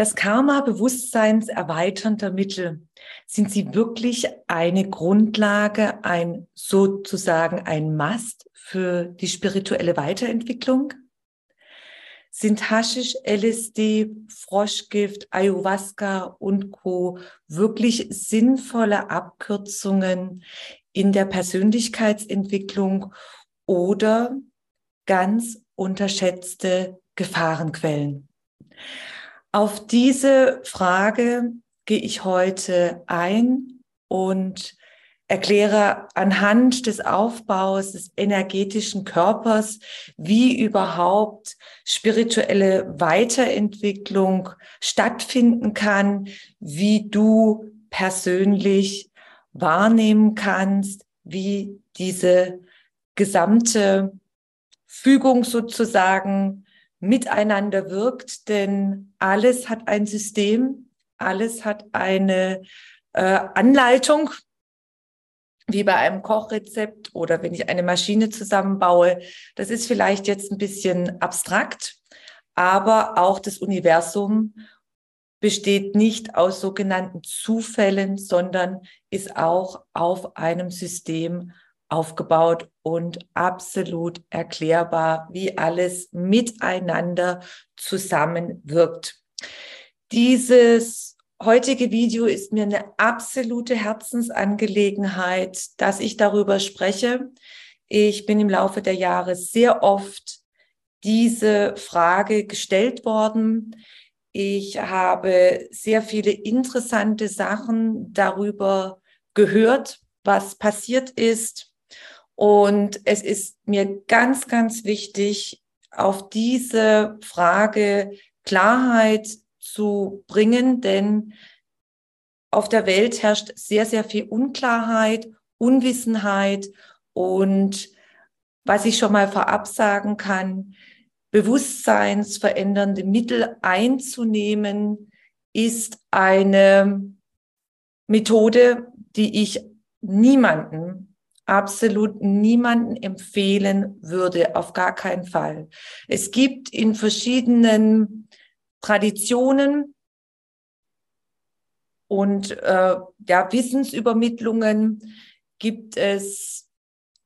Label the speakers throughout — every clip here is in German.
Speaker 1: Das Karma bewusstseinserweiternder Mittel, sind sie wirklich eine Grundlage, ein sozusagen ein Mast für die spirituelle Weiterentwicklung? Sind Haschisch, LSD, Froschgift, Ayahuasca und Co. wirklich sinnvolle Abkürzungen in der Persönlichkeitsentwicklung oder ganz unterschätzte Gefahrenquellen? Auf diese Frage gehe ich heute ein und erkläre anhand des Aufbaus des energetischen Körpers, wie überhaupt spirituelle Weiterentwicklung stattfinden kann, wie du persönlich wahrnehmen kannst, wie diese gesamte Fügung sozusagen miteinander wirkt, denn alles hat ein System, alles hat eine äh, Anleitung, wie bei einem Kochrezept oder wenn ich eine Maschine zusammenbaue. Das ist vielleicht jetzt ein bisschen abstrakt, aber auch das Universum besteht nicht aus sogenannten Zufällen, sondern ist auch auf einem System aufgebaut und absolut erklärbar, wie alles miteinander zusammenwirkt. Dieses heutige Video ist mir eine absolute Herzensangelegenheit, dass ich darüber spreche. Ich bin im Laufe der Jahre sehr oft diese Frage gestellt worden. Ich habe sehr viele interessante Sachen darüber gehört, was passiert ist, und es ist mir ganz, ganz wichtig, auf diese Frage Klarheit zu bringen, denn auf der Welt herrscht sehr, sehr viel Unklarheit, Unwissenheit. Und was ich schon mal vorab sagen kann, bewusstseinsverändernde Mittel einzunehmen, ist eine Methode, die ich niemanden absolut niemanden empfehlen würde, auf gar keinen Fall. Es gibt in verschiedenen Traditionen und äh, ja, Wissensübermittlungen gibt es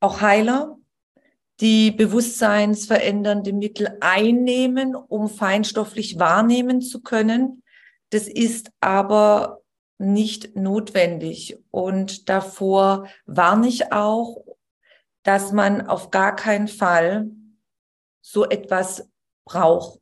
Speaker 1: auch Heiler, die bewusstseinsverändernde Mittel einnehmen, um feinstofflich wahrnehmen zu können. Das ist aber nicht notwendig. Und davor warne ich auch, dass man auf gar keinen Fall so etwas braucht.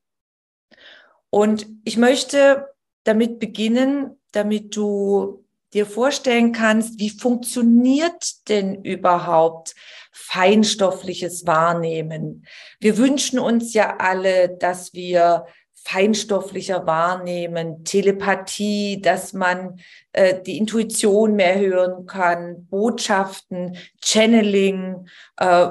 Speaker 1: Und ich möchte damit beginnen, damit du dir vorstellen kannst, wie funktioniert denn überhaupt feinstoffliches Wahrnehmen? Wir wünschen uns ja alle, dass wir feinstofflicher wahrnehmen, Telepathie, dass man äh, die Intuition mehr hören kann, Botschaften, Channeling, äh,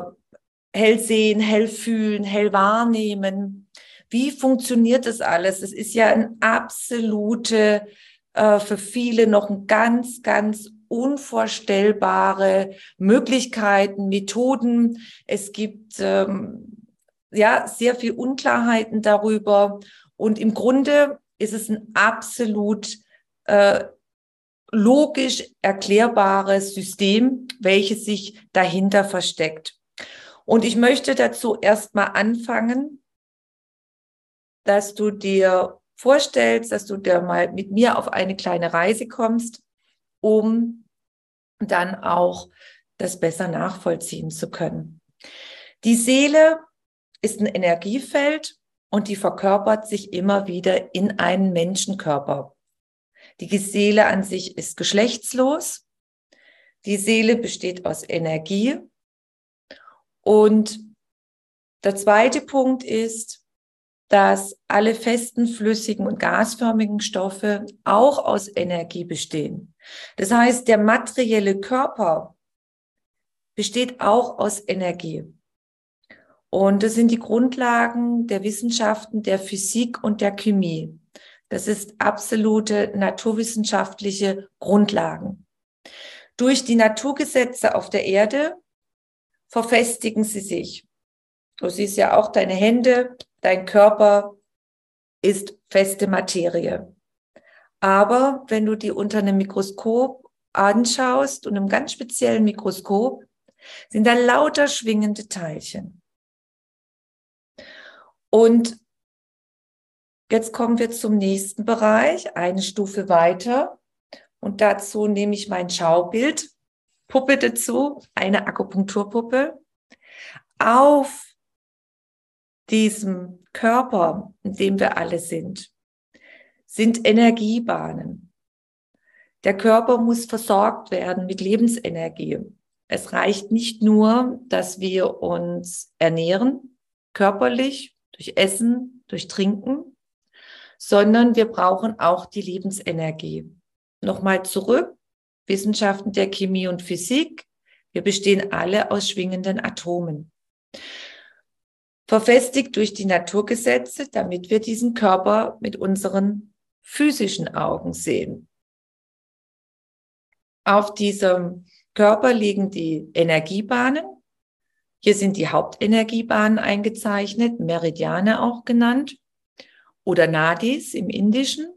Speaker 1: hell sehen, hell fühlen, hell wahrnehmen. Wie funktioniert das alles? Es ist ja ein absolute, äh, für viele noch ein ganz, ganz unvorstellbare Möglichkeiten, Methoden. Es gibt ähm, ja sehr viel Unklarheiten darüber und im Grunde ist es ein absolut äh, logisch erklärbares System, welches sich dahinter versteckt. Und ich möchte dazu erstmal anfangen, dass du dir vorstellst, dass du da mal mit mir auf eine kleine Reise kommst, um dann auch das besser nachvollziehen zu können. Die Seele ist ein Energiefeld und die verkörpert sich immer wieder in einen Menschenkörper. Die Seele an sich ist geschlechtslos. Die Seele besteht aus Energie Und der zweite Punkt ist, dass alle festen, flüssigen und gasförmigen Stoffe auch aus Energie bestehen. Das heißt, der materielle Körper besteht auch aus Energie. Und das sind die Grundlagen der Wissenschaften, der Physik und der Chemie. Das ist absolute naturwissenschaftliche Grundlagen. Durch die Naturgesetze auf der Erde verfestigen sie sich. Du siehst ja auch deine Hände, dein Körper ist feste Materie. Aber wenn du die unter einem Mikroskop anschaust und einem ganz speziellen Mikroskop, sind da lauter schwingende Teilchen. Und jetzt kommen wir zum nächsten Bereich, eine Stufe weiter. Und dazu nehme ich mein Schaubild, Puppe dazu, eine Akupunkturpuppe. Auf diesem Körper, in dem wir alle sind, sind Energiebahnen. Der Körper muss versorgt werden mit Lebensenergie. Es reicht nicht nur, dass wir uns ernähren, körperlich, durch Essen, durch Trinken, sondern wir brauchen auch die Lebensenergie. Nochmal zurück, Wissenschaften der Chemie und Physik. Wir bestehen alle aus schwingenden Atomen verfestigt durch die Naturgesetze, damit wir diesen Körper mit unseren physischen Augen sehen. Auf diesem Körper liegen die Energiebahnen. Hier sind die Hauptenergiebahnen eingezeichnet, Meridiane auch genannt oder Nadis im Indischen.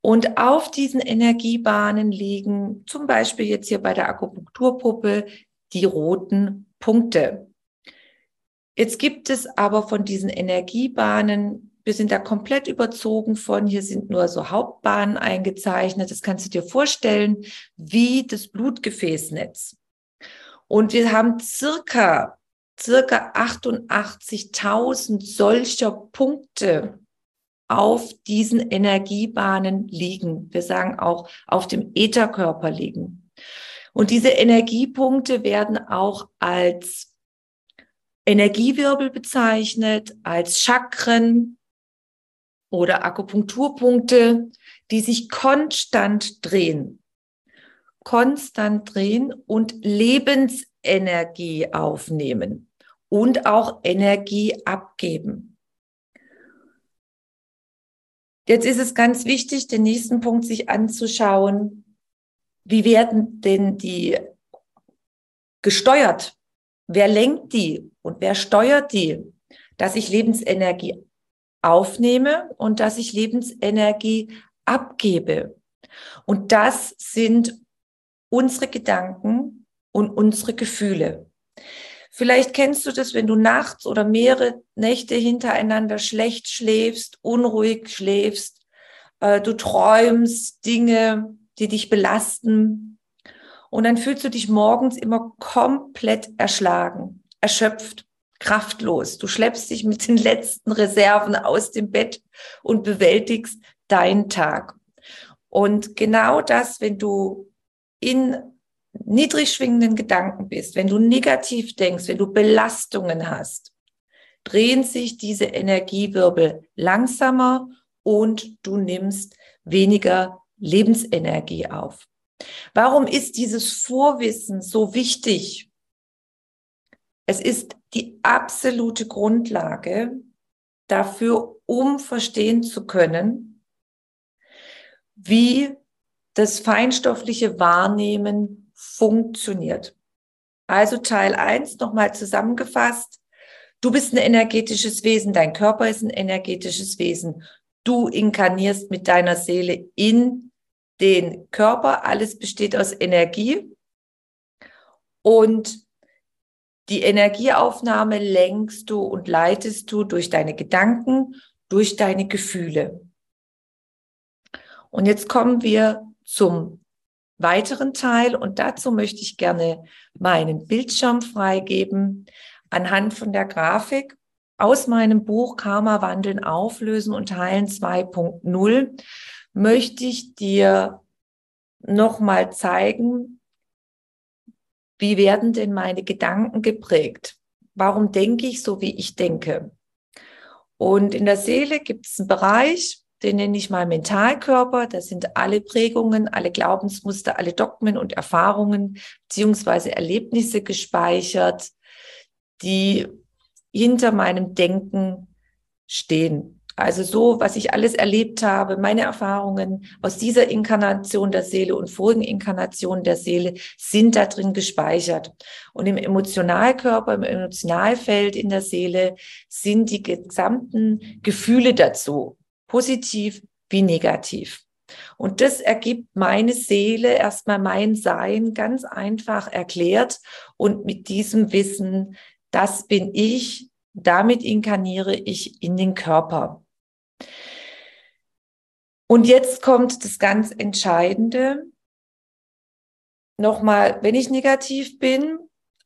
Speaker 1: Und auf diesen Energiebahnen liegen zum Beispiel jetzt hier bei der Akupunkturpuppe die roten Punkte. Jetzt gibt es aber von diesen Energiebahnen, wir sind da komplett überzogen von, hier sind nur so Hauptbahnen eingezeichnet. Das kannst du dir vorstellen, wie das Blutgefäßnetz. Und wir haben circa, circa 88.000 solcher Punkte auf diesen Energiebahnen liegen. Wir sagen auch auf dem Ätherkörper liegen. Und diese Energiepunkte werden auch als Energiewirbel bezeichnet, als Chakren oder Akupunkturpunkte, die sich konstant drehen. Konstant drehen und Lebensenergie aufnehmen und auch Energie abgeben. Jetzt ist es ganz wichtig, den nächsten Punkt sich anzuschauen. Wie werden denn die gesteuert? Wer lenkt die und wer steuert die? Dass ich Lebensenergie aufnehme und dass ich Lebensenergie abgebe. Und das sind unsere Gedanken und unsere Gefühle. Vielleicht kennst du das, wenn du nachts oder mehrere Nächte hintereinander schlecht schläfst, unruhig schläfst, äh, du träumst Dinge, die dich belasten, und dann fühlst du dich morgens immer komplett erschlagen, erschöpft, kraftlos. Du schleppst dich mit den letzten Reserven aus dem Bett und bewältigst deinen Tag. Und genau das, wenn du in niedrig schwingenden Gedanken bist, wenn du negativ denkst, wenn du Belastungen hast, drehen sich diese Energiewirbel langsamer und du nimmst weniger Lebensenergie auf. Warum ist dieses Vorwissen so wichtig? Es ist die absolute Grundlage dafür, um verstehen zu können, wie das feinstoffliche Wahrnehmen funktioniert. Also Teil 1 nochmal zusammengefasst. Du bist ein energetisches Wesen, dein Körper ist ein energetisches Wesen. Du inkarnierst mit deiner Seele in den Körper. Alles besteht aus Energie. Und die Energieaufnahme lenkst du und leitest du durch deine Gedanken, durch deine Gefühle. Und jetzt kommen wir zum weiteren Teil und dazu möchte ich gerne meinen Bildschirm freigeben anhand von der Grafik aus meinem Buch Karma wandeln, auflösen und heilen 2.0 möchte ich dir nochmal zeigen, wie werden denn meine Gedanken geprägt? warum denke ich so, wie ich denke? Und in der Seele gibt es einen Bereich, den nenne ich mal Mentalkörper. Das sind alle Prägungen, alle Glaubensmuster, alle Dogmen und Erfahrungen beziehungsweise Erlebnisse gespeichert, die hinter meinem Denken stehen. Also so, was ich alles erlebt habe, meine Erfahrungen aus dieser Inkarnation der Seele und vorigen Inkarnationen der Seele sind da drin gespeichert. Und im Emotionalkörper, im Emotionalfeld in der Seele sind die gesamten Gefühle dazu, positiv wie negativ. Und das ergibt meine Seele, erstmal mein Sein ganz einfach erklärt. Und mit diesem Wissen, das bin ich, damit inkarniere ich in den Körper. Und jetzt kommt das ganz Entscheidende. Nochmal, wenn ich negativ bin,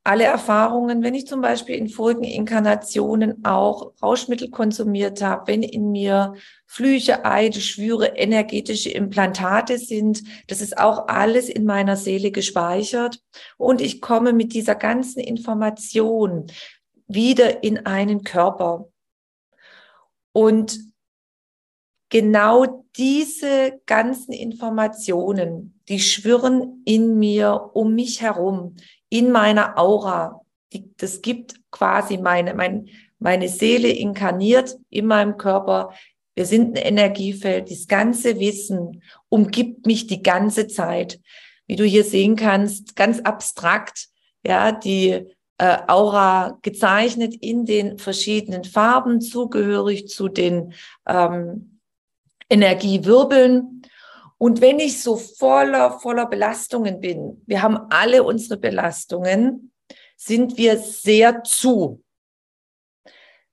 Speaker 1: alle Erfahrungen, wenn ich zum Beispiel in vorigen Inkarnationen auch Rauschmittel konsumiert habe, wenn in mir Flüche, Eide, Schwüre, energetische Implantate sind, das ist auch alles in meiner Seele gespeichert. Und ich komme mit dieser ganzen Information wieder in einen Körper. Und genau diese ganzen Informationen, die schwirren in mir um mich herum, in meiner Aura. Die, das gibt quasi meine, mein, meine Seele inkarniert in meinem Körper. Wir sind ein Energiefeld. Das ganze Wissen umgibt mich die ganze Zeit. Wie du hier sehen kannst, ganz abstrakt, ja, die äh, Aura gezeichnet in den verschiedenen Farben, zugehörig zu den ähm, Energiewirbeln. Und wenn ich so voller, voller Belastungen bin, wir haben alle unsere Belastungen, sind wir sehr zu.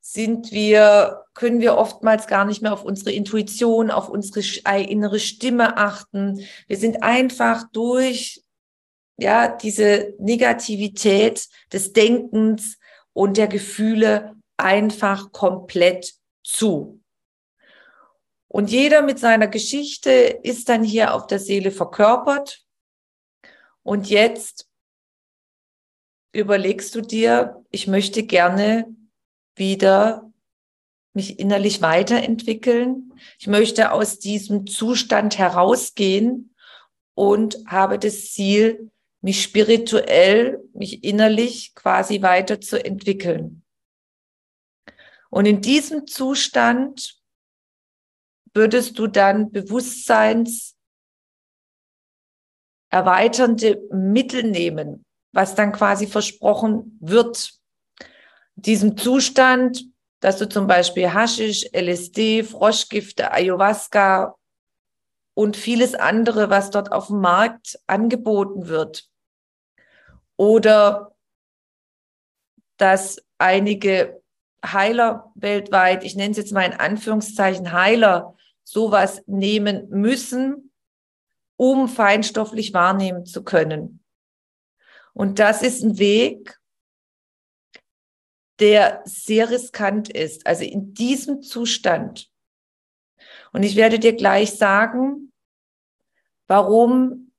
Speaker 1: Sind wir, können wir oftmals gar nicht mehr auf unsere Intuition, auf unsere innere Stimme achten. Wir sind einfach durch ja, diese Negativität des Denkens und der Gefühle einfach komplett zu. Und jeder mit seiner Geschichte ist dann hier auf der Seele verkörpert. Und jetzt überlegst du dir, ich möchte gerne wieder mich innerlich weiterentwickeln. Ich möchte aus diesem Zustand herausgehen und habe das Ziel, mich spirituell, mich innerlich quasi weiterzuentwickeln. Und in diesem Zustand würdest du dann Bewusstseins erweiternde Mittel nehmen, was dann quasi versprochen wird. Diesem Zustand, dass du zum Beispiel Haschisch, LSD, Froschgifte, Ayahuasca und vieles andere, was dort auf dem Markt angeboten wird, oder dass einige Heiler weltweit, ich nenne es jetzt mal in Anführungszeichen Heiler, sowas nehmen müssen, um feinstofflich wahrnehmen zu können. Und das ist ein Weg, der sehr riskant ist. Also in diesem Zustand. Und ich werde dir gleich sagen, warum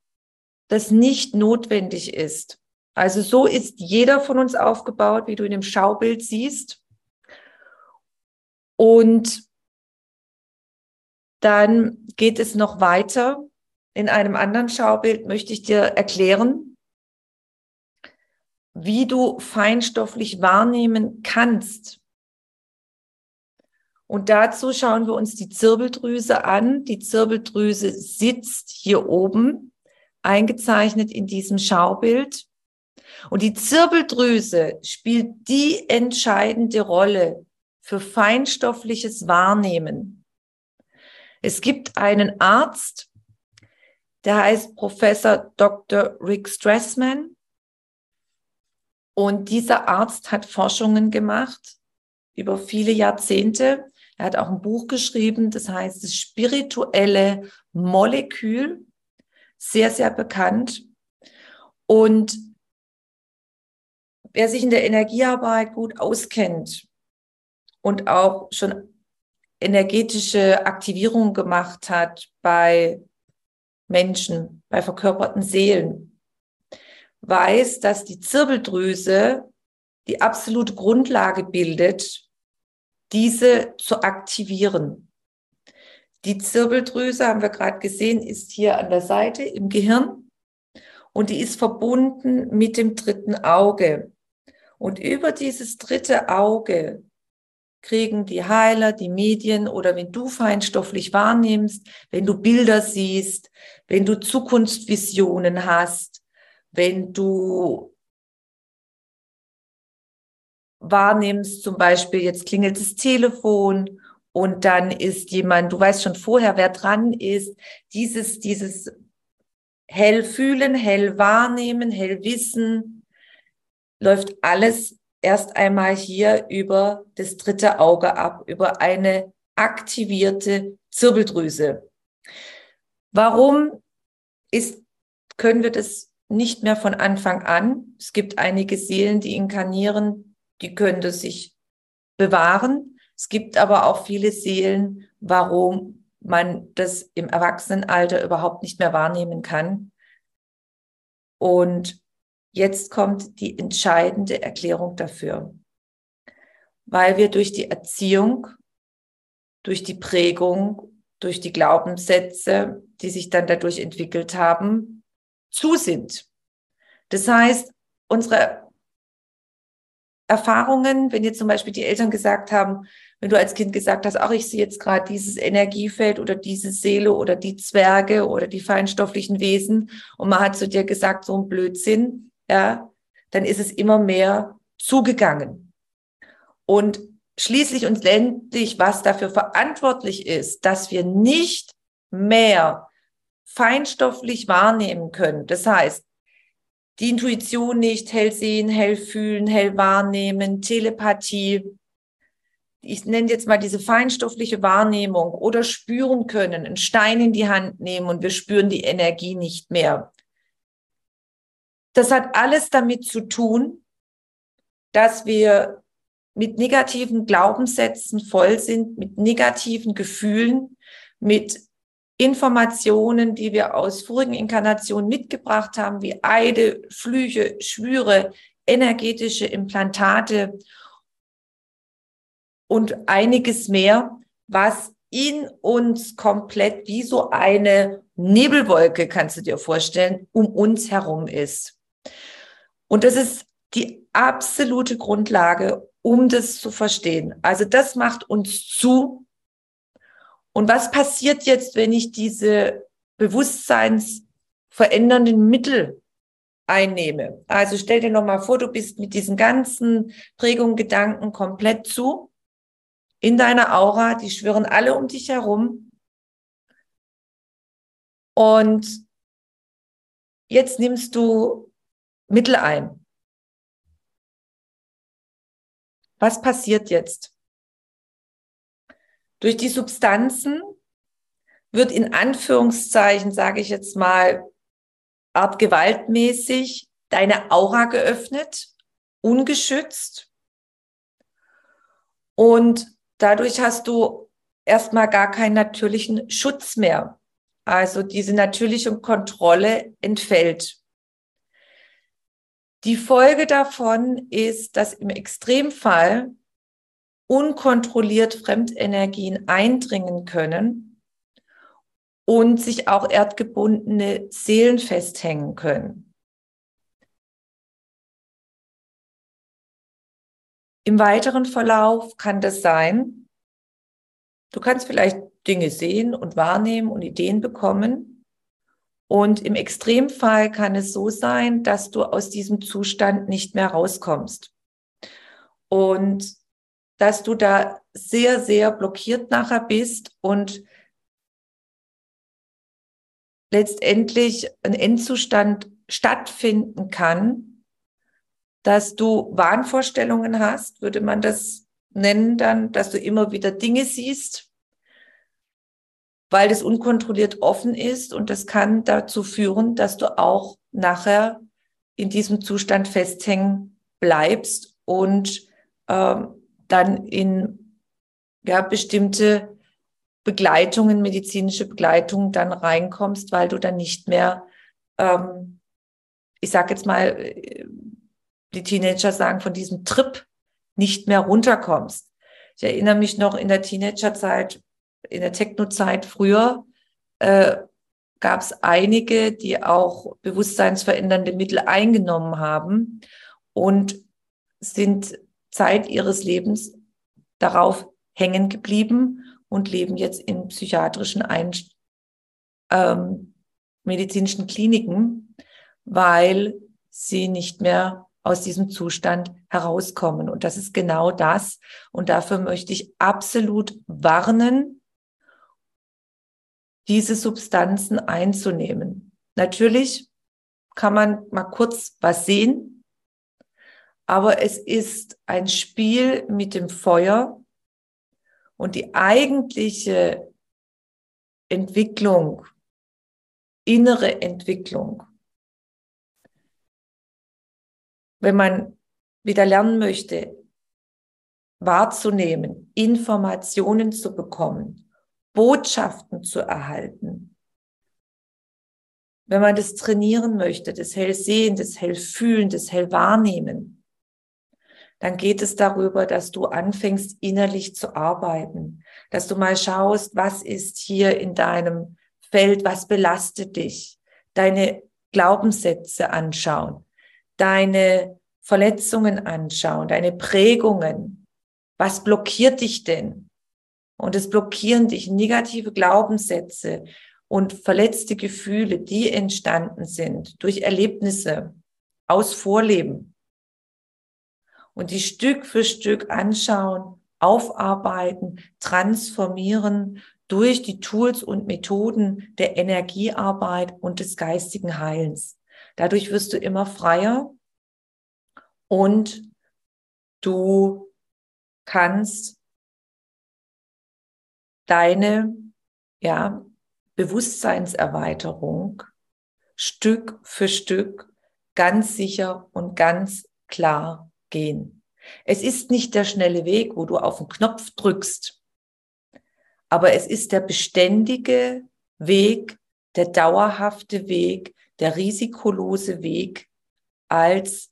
Speaker 1: das nicht notwendig ist. Also so ist jeder von uns aufgebaut, wie du in dem Schaubild siehst. Und dann geht es noch weiter. In einem anderen Schaubild möchte ich dir erklären, wie du feinstofflich wahrnehmen kannst. Und dazu schauen wir uns die Zirbeldrüse an. Die Zirbeldrüse sitzt hier oben, eingezeichnet in diesem Schaubild. Und die Zirbeldrüse spielt die entscheidende Rolle für feinstoffliches Wahrnehmen. Es gibt einen Arzt, der heißt Professor Dr. Rick Strassman. Und dieser Arzt hat Forschungen gemacht über viele Jahrzehnte. Er hat auch ein Buch geschrieben, das heißt das spirituelle Molekül, sehr, sehr bekannt. Und wer sich in der Energiearbeit gut auskennt und auch schon energetische Aktivierung gemacht hat bei Menschen, bei verkörperten Seelen, weiß, dass die Zirbeldrüse die absolute Grundlage bildet, diese zu aktivieren. Die Zirbeldrüse, haben wir gerade gesehen, ist hier an der Seite im Gehirn und die ist verbunden mit dem dritten Auge. Und über dieses dritte Auge kriegen die Heiler, die Medien oder wenn du feinstofflich wahrnimmst, wenn du Bilder siehst, wenn du Zukunftsvisionen hast, wenn du wahrnimmst, zum Beispiel jetzt klingelt das Telefon und dann ist jemand, du weißt schon vorher, wer dran ist, dieses, dieses hell fühlen, hell wahrnehmen, hell wissen, läuft alles erst einmal hier über das dritte Auge ab, über eine aktivierte Zirbeldrüse. Warum ist, können wir das nicht mehr von Anfang an? Es gibt einige Seelen, die inkarnieren, die können das sich bewahren. Es gibt aber auch viele Seelen, warum man das im Erwachsenenalter überhaupt nicht mehr wahrnehmen kann. Und Jetzt kommt die entscheidende Erklärung dafür. Weil wir durch die Erziehung, durch die Prägung, durch die Glaubenssätze, die sich dann dadurch entwickelt haben, zu sind. Das heißt, unsere Erfahrungen, wenn jetzt zum Beispiel die Eltern gesagt haben, wenn du als Kind gesagt hast, ach, ich sehe jetzt gerade dieses Energiefeld oder diese Seele oder die Zwerge oder die feinstofflichen Wesen und man hat zu dir gesagt, so ein Blödsinn, ja, dann ist es immer mehr zugegangen. Und schließlich und endlich, was dafür verantwortlich ist, dass wir nicht mehr feinstofflich wahrnehmen können. Das heißt, die Intuition nicht hell sehen, hell fühlen, hell wahrnehmen, Telepathie. Ich nenne jetzt mal diese feinstoffliche Wahrnehmung oder spüren können, einen Stein in die Hand nehmen und wir spüren die Energie nicht mehr. Das hat alles damit zu tun, dass wir mit negativen Glaubenssätzen voll sind, mit negativen Gefühlen, mit Informationen, die wir aus vorigen Inkarnationen mitgebracht haben, wie Eide, Flüche, Schwüre, energetische Implantate und einiges mehr, was in uns komplett wie so eine Nebelwolke, kannst du dir vorstellen, um uns herum ist. Und das ist die absolute Grundlage, um das zu verstehen. Also das macht uns zu. Und was passiert jetzt, wenn ich diese bewusstseinsverändernden Mittel einnehme? Also stell dir nochmal vor, du bist mit diesen ganzen Prägungen, Gedanken komplett zu. In deiner Aura, die schwirren alle um dich herum. Und jetzt nimmst du Mittel ein. Was passiert jetzt? Durch die Substanzen wird in Anführungszeichen, sage ich jetzt mal, art gewaltmäßig deine Aura geöffnet, ungeschützt. Und dadurch hast du erstmal gar keinen natürlichen Schutz mehr. Also diese natürliche Kontrolle entfällt. Die Folge davon ist, dass im Extremfall unkontrolliert Fremdenergien eindringen können und sich auch erdgebundene Seelen festhängen können. Im weiteren Verlauf kann das sein, du kannst vielleicht Dinge sehen und wahrnehmen und Ideen bekommen, und im Extremfall kann es so sein, dass du aus diesem Zustand nicht mehr rauskommst. Und dass du da sehr, sehr blockiert nachher bist und letztendlich ein Endzustand stattfinden kann, dass du Wahnvorstellungen hast, würde man das nennen dann, dass du immer wieder Dinge siehst, weil das unkontrolliert offen ist und das kann dazu führen, dass du auch nachher in diesem Zustand festhängen bleibst und ähm, dann in ja, bestimmte Begleitungen, medizinische Begleitungen dann reinkommst, weil du dann nicht mehr, ähm, ich sage jetzt mal, die Teenager sagen, von diesem Trip nicht mehr runterkommst. Ich erinnere mich noch in der Teenagerzeit, in der Techno-Zeit früher, äh, gab es einige, die auch bewusstseinsverändernde Mittel eingenommen haben und sind Zeit ihres Lebens darauf hängen geblieben und leben jetzt in psychiatrischen Ein ähm, medizinischen Kliniken, weil sie nicht mehr aus diesem Zustand herauskommen. Und das ist genau das. Und dafür möchte ich absolut warnen, diese Substanzen einzunehmen. Natürlich kann man mal kurz was sehen, aber es ist ein Spiel mit dem Feuer und die eigentliche Entwicklung, innere Entwicklung, wenn man wieder lernen möchte, wahrzunehmen, Informationen zu bekommen, Botschaften zu erhalten. Wenn man das trainieren möchte, das Hellsehen, das Hellfühlen, das Hellwahrnehmen, dann geht es darüber, dass du anfängst, innerlich zu arbeiten, dass du mal schaust, was ist hier in deinem Feld, was belastet dich, deine Glaubenssätze anschauen, deine Verletzungen anschauen, deine Prägungen. Was blockiert dich denn? Und es blockieren dich negative Glaubenssätze und verletzte Gefühle, die entstanden sind durch Erlebnisse aus Vorleben. Und die Stück für Stück anschauen, aufarbeiten, transformieren durch die Tools und Methoden der Energiearbeit und des geistigen Heilens. Dadurch wirst du immer freier und du kannst deine ja, Bewusstseinserweiterung Stück für Stück ganz sicher und ganz klar gehen. Es ist nicht der schnelle Weg, wo du auf den Knopf drückst, aber es ist der beständige Weg, der dauerhafte Weg, der risikolose Weg, als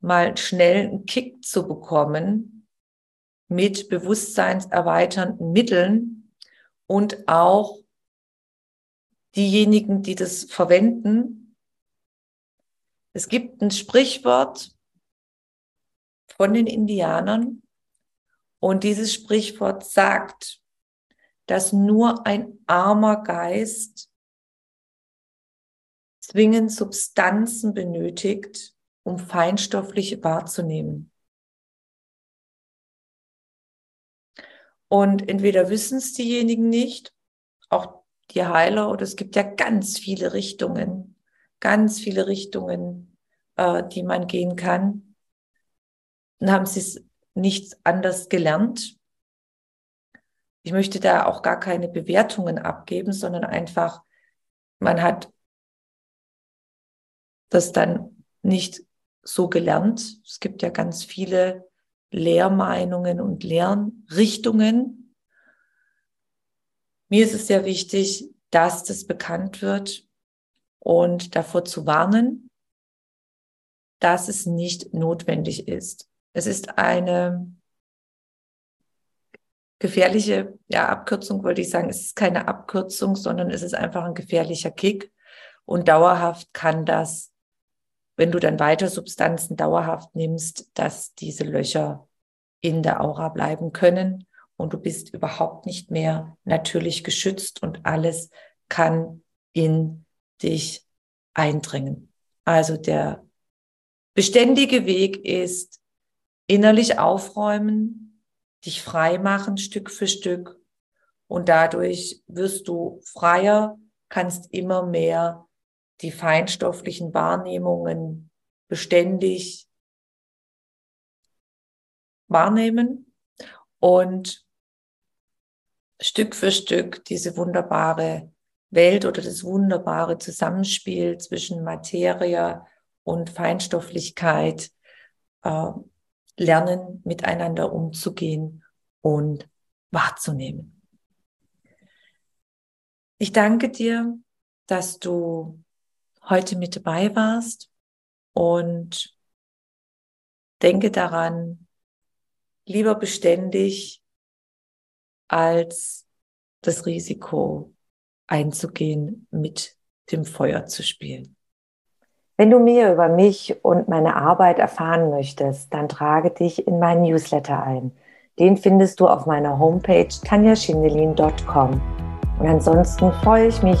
Speaker 1: mal schnell einen Kick zu bekommen mit bewusstseinserweiternden Mitteln und auch diejenigen, die das verwenden. Es gibt ein Sprichwort von den Indianern und dieses Sprichwort sagt, dass nur ein armer Geist zwingend Substanzen benötigt, um feinstofflich wahrzunehmen. Und entweder wissen es diejenigen nicht, auch die Heiler, oder es gibt ja ganz viele Richtungen, ganz viele Richtungen, äh, die man gehen kann. Und haben sie es nicht anders gelernt. Ich möchte da auch gar keine Bewertungen abgeben, sondern einfach, man hat das dann nicht so gelernt. Es gibt ja ganz viele Lehrmeinungen und Lernrichtungen. Mir ist es sehr wichtig, dass das bekannt wird und davor zu warnen, dass es nicht notwendig ist. Es ist eine gefährliche ja, Abkürzung, wollte ich sagen. Es ist keine Abkürzung, sondern es ist einfach ein gefährlicher Kick. Und dauerhaft kann das wenn du dann weiter Substanzen dauerhaft nimmst, dass diese Löcher in der Aura bleiben können und du bist überhaupt nicht mehr natürlich geschützt und alles kann in dich eindringen. Also der beständige Weg ist innerlich aufräumen, dich frei machen Stück für Stück und dadurch wirst du freier, kannst immer mehr die feinstofflichen Wahrnehmungen beständig wahrnehmen und Stück für Stück diese wunderbare Welt oder das wunderbare Zusammenspiel zwischen Materie und Feinstofflichkeit äh, lernen, miteinander umzugehen und wahrzunehmen. Ich danke dir, dass du heute mit dabei warst und denke daran, lieber beständig als das Risiko einzugehen, mit dem Feuer zu spielen.
Speaker 2: Wenn du mehr über mich und meine Arbeit erfahren möchtest, dann trage dich in meinen Newsletter ein. Den findest du auf meiner Homepage tanjaschindelin.com. Und ansonsten freue ich mich